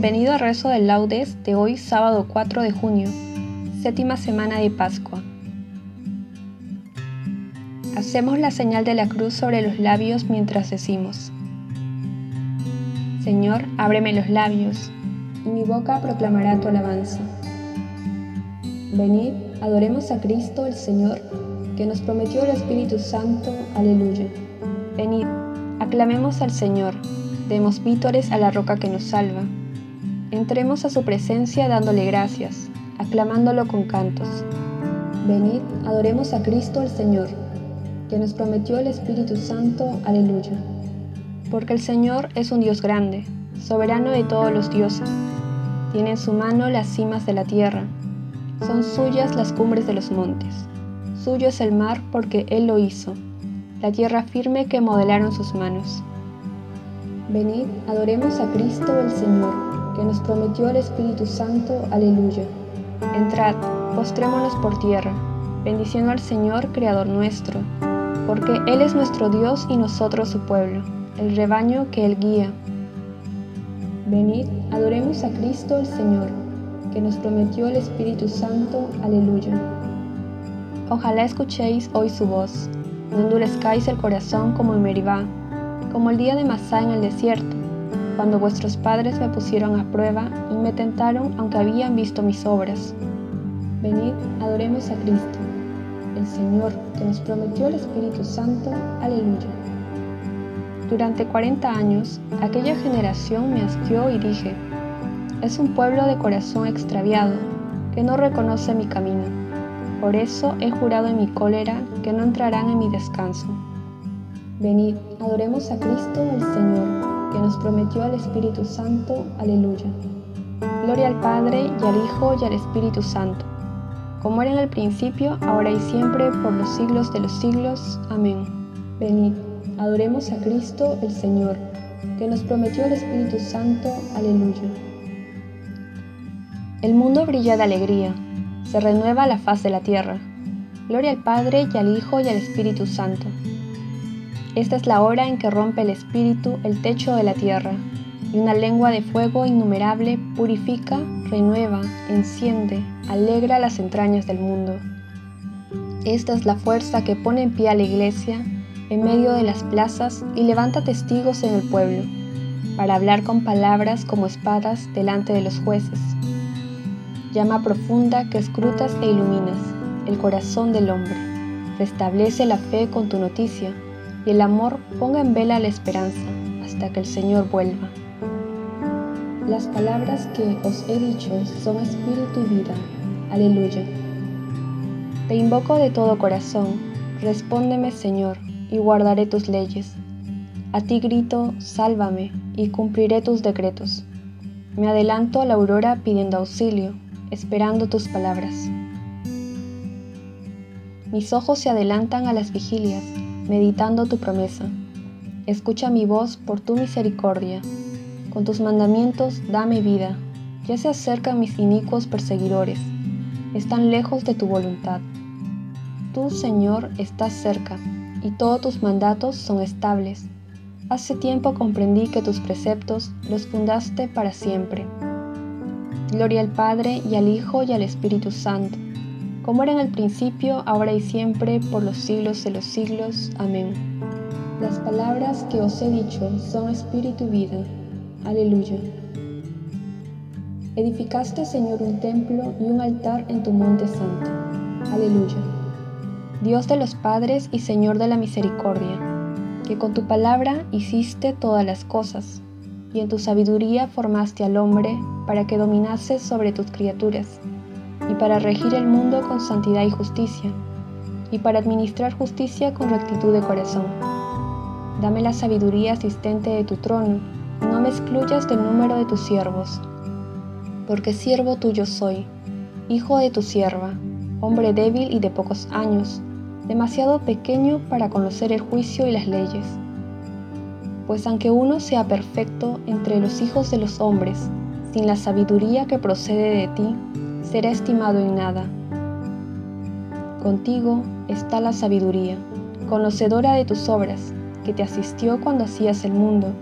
Bienvenido al rezo del laudes de hoy sábado 4 de junio, séptima semana de Pascua. Hacemos la señal de la cruz sobre los labios mientras decimos, Señor, ábreme los labios, y mi boca proclamará tu alabanza. Venid, adoremos a Cristo el Señor, que nos prometió el Espíritu Santo. Aleluya. Venid, aclamemos al Señor, demos vítores a la roca que nos salva. Entremos a su presencia dándole gracias, aclamándolo con cantos. Venid, adoremos a Cristo el Señor, que nos prometió el Espíritu Santo. Aleluya. Porque el Señor es un Dios grande, soberano de todos los dioses. Tiene en su mano las cimas de la tierra. Son suyas las cumbres de los montes. Suyo es el mar porque Él lo hizo, la tierra firme que modelaron sus manos. Venid, adoremos a Cristo el Señor que nos prometió el Espíritu Santo. Aleluya. Entrad, postrémonos por tierra, bendiciendo al Señor, Creador nuestro, porque Él es nuestro Dios y nosotros su pueblo, el rebaño que Él guía. Venid, adoremos a Cristo el Señor, que nos prometió el Espíritu Santo. Aleluya. Ojalá escuchéis hoy su voz, no endurezcáis el corazón como en Meribá, como el día de Masá en el desierto cuando vuestros padres me pusieron a prueba y me tentaron aunque habían visto mis obras. Venid, adoremos a Cristo, el Señor que nos prometió el Espíritu Santo. Aleluya. Durante 40 años, aquella generación me asqueó y dije, es un pueblo de corazón extraviado, que no reconoce mi camino. Por eso he jurado en mi cólera que no entrarán en mi descanso. Venid, adoremos a Cristo el Señor que nos prometió al Espíritu Santo. Aleluya. Gloria al Padre y al Hijo y al Espíritu Santo, como era en el principio, ahora y siempre, por los siglos de los siglos. Amén. Venid, adoremos a Cristo el Señor, que nos prometió el Espíritu Santo. Aleluya. El mundo brilla de alegría, se renueva la faz de la tierra. Gloria al Padre y al Hijo y al Espíritu Santo esta es la hora en que rompe el Espíritu el techo de la tierra, y una lengua de fuego innumerable purifica, renueva, enciende, alegra las entrañas del mundo. Esta es la fuerza que pone en pie a la iglesia en medio de las plazas y levanta testigos en el pueblo, para hablar con palabras como espadas delante de los jueces. Llama profunda que escrutas e iluminas el corazón del hombre. Restablece la fe con tu noticia y el amor ponga en vela la esperanza hasta que el Señor vuelva. Las palabras que os he dicho son espíritu y vida. Aleluya. Te invoco de todo corazón, respóndeme Señor, y guardaré tus leyes. A ti grito, sálvame, y cumpliré tus decretos. Me adelanto a la aurora pidiendo auxilio, esperando tus palabras. Mis ojos se adelantan a las vigilias, meditando tu promesa. Escucha mi voz por tu misericordia. Con tus mandamientos dame vida. Ya se acercan mis inicuos perseguidores, están lejos de tu voluntad. Tú, Señor, estás cerca, y todos tus mandatos son estables. Hace tiempo comprendí que tus preceptos los fundaste para siempre. Gloria al Padre y al Hijo y al Espíritu Santo, como era en el principio, ahora y siempre, por los siglos de los siglos. Amén. Las palabras que os he dicho son espíritu y vida. Aleluya. Edificaste, Señor, un templo y un altar en tu monte santo. Aleluya. Dios de los padres y Señor de la misericordia, que con tu palabra hiciste todas las cosas, y en tu sabiduría formaste al hombre para que dominase sobre tus criaturas, y para regir el mundo con santidad y justicia, y para administrar justicia con rectitud de corazón. Dame la sabiduría asistente de tu trono, y no me excluyas del número de tus siervos porque siervo tuyo soy, hijo de tu sierva, hombre débil y de pocos años, demasiado pequeño para conocer el juicio y las leyes. Pues aunque uno sea perfecto entre los hijos de los hombres, sin la sabiduría que procede de ti, será estimado en nada. Contigo está la sabiduría, conocedora de tus obras, que te asistió cuando hacías el mundo,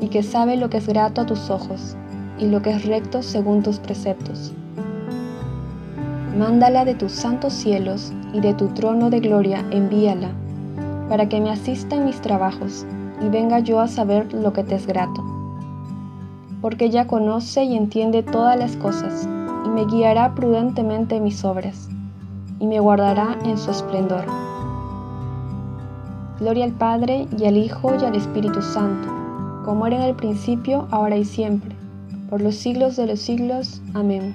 y que sabe lo que es grato a tus ojos y lo que es recto según tus preceptos. Mándala de tus santos cielos y de tu trono de gloria envíala, para que me asista en mis trabajos y venga yo a saber lo que te es grato. Porque ella conoce y entiende todas las cosas, y me guiará prudentemente en mis obras, y me guardará en su esplendor. Gloria al Padre y al Hijo y al Espíritu Santo, como era en el principio, ahora y siempre por los siglos de los siglos. Amén.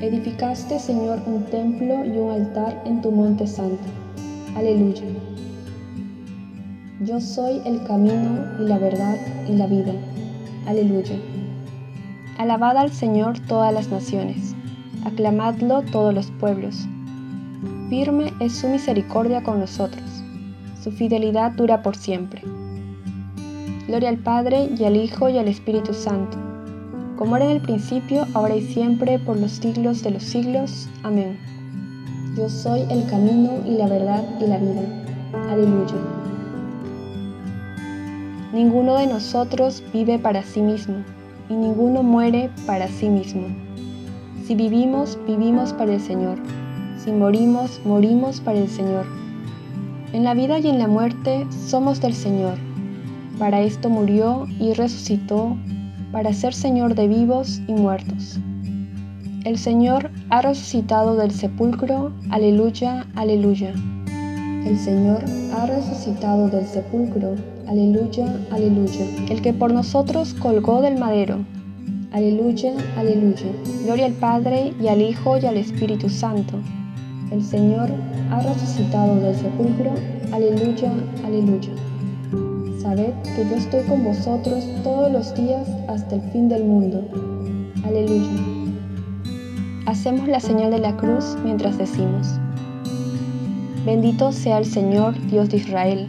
Edificaste, Señor, un templo y un altar en tu monte santo. Aleluya. Yo soy el camino y la verdad y la vida. Aleluya. Alabad al Señor todas las naciones, aclamadlo todos los pueblos. Firme es su misericordia con nosotros, su fidelidad dura por siempre. Gloria al Padre y al Hijo y al Espíritu Santo, como era en el principio, ahora y siempre, por los siglos de los siglos. Amén. Yo soy el camino y la verdad y la vida. Aleluya. Ninguno de nosotros vive para sí mismo, y ninguno muere para sí mismo. Si vivimos, vivimos para el Señor. Si morimos, morimos para el Señor. En la vida y en la muerte somos del Señor para esto murió y resucitó, para ser Señor de vivos y muertos. El Señor ha resucitado del sepulcro, aleluya, aleluya. El Señor ha resucitado del sepulcro, aleluya, aleluya. El que por nosotros colgó del madero, aleluya, aleluya. Gloria al Padre y al Hijo y al Espíritu Santo. El Señor ha resucitado del sepulcro, aleluya, aleluya. Sabed que yo estoy con vosotros todos los días hasta el fin del mundo. Aleluya. Hacemos la señal de la cruz mientras decimos, Bendito sea el Señor, Dios de Israel,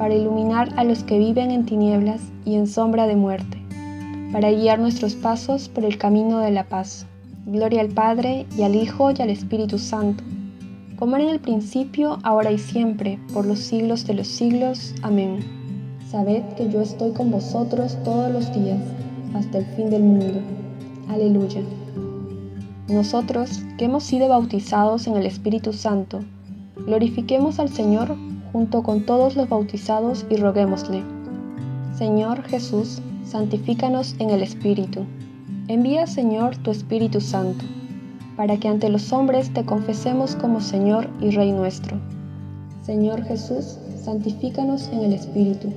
para iluminar a los que viven en tinieblas y en sombra de muerte, para guiar nuestros pasos por el camino de la paz. Gloria al Padre, y al Hijo, y al Espíritu Santo como era en el principio, ahora y siempre, por los siglos de los siglos. Amén. Sabed que yo estoy con vosotros todos los días, hasta el fin del mundo. Aleluya. Nosotros, que hemos sido bautizados en el Espíritu Santo, glorifiquemos al Señor junto con todos los bautizados y roguémosle. Señor Jesús, santifícanos en el Espíritu. Envía, Señor, tu Espíritu Santo, para que ante los hombres te confesemos como Señor y Rey nuestro. Señor Jesús, santifícanos en el Espíritu.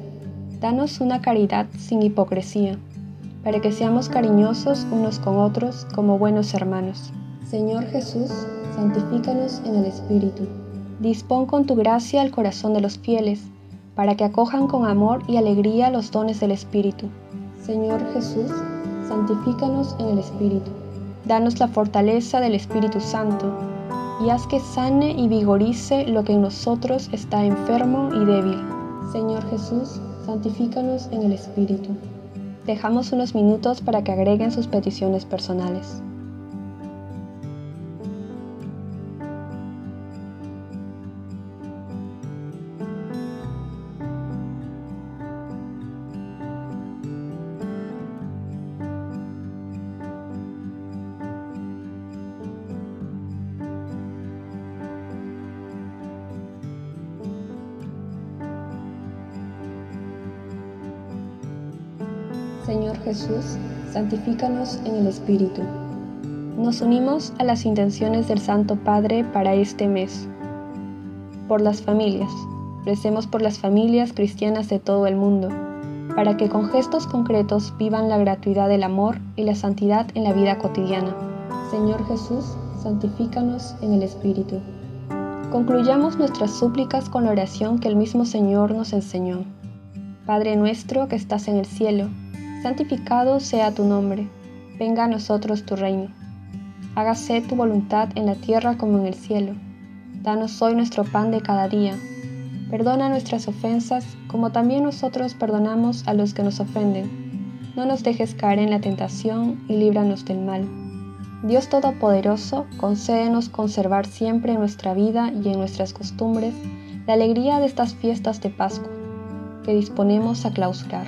Danos una caridad sin hipocresía, para que seamos cariñosos unos con otros como buenos hermanos. Señor Jesús, santifícanos en el Espíritu. Dispón con tu gracia el corazón de los fieles, para que acojan con amor y alegría los dones del Espíritu. Señor Jesús, santifícanos en el Espíritu. Danos la fortaleza del Espíritu Santo, y haz que sane y vigorice lo que en nosotros está enfermo y débil. Señor Jesús, santifícanos en el Espíritu. Dejamos unos minutos para que agreguen sus peticiones personales. Jesús, santifícanos en el Espíritu. Nos unimos a las intenciones del Santo Padre para este mes. Por las familias. Recemos por las familias cristianas de todo el mundo, para que con gestos concretos vivan la gratuidad del amor y la santidad en la vida cotidiana. Señor Jesús, santifícanos en el Espíritu. Concluyamos nuestras súplicas con la oración que el mismo Señor nos enseñó. Padre nuestro que estás en el cielo, santificado sea tu nombre, venga a nosotros tu reino. Hágase tu voluntad en la tierra como en el cielo. Danos hoy nuestro pan de cada día. Perdona nuestras ofensas como también nosotros perdonamos a los que nos ofenden. No nos dejes caer en la tentación y líbranos del mal. Dios Todopoderoso, concédenos conservar siempre en nuestra vida y en nuestras costumbres la alegría de estas fiestas de Pascua que disponemos a clausurar